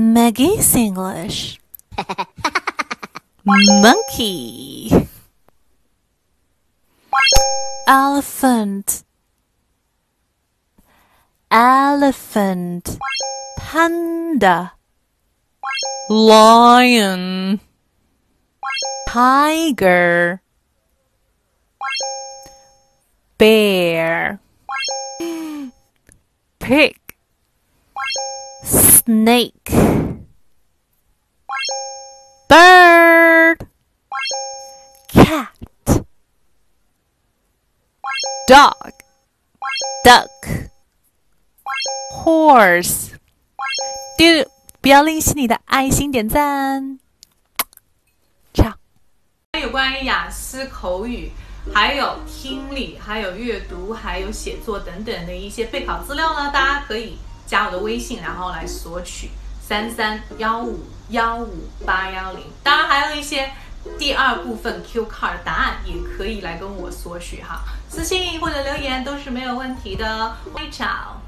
Maggie's English. Monkey. Elephant. Elephant. Panda. Lion. Tiger. Bear. Pig snake bird cat dog duck Horse. Do.，不要吝惜你的爱心点赞。唱。有关于雅思口语，还有听力，还有阅读，还有写作等等的一些备考资料呢，大家可以。加我的微信，然后来索取三三幺五幺五八幺零。当然还有一些第二部分 Q card 答案，也可以来跟我索取哈，私信或者留言都是没有问题的。微找。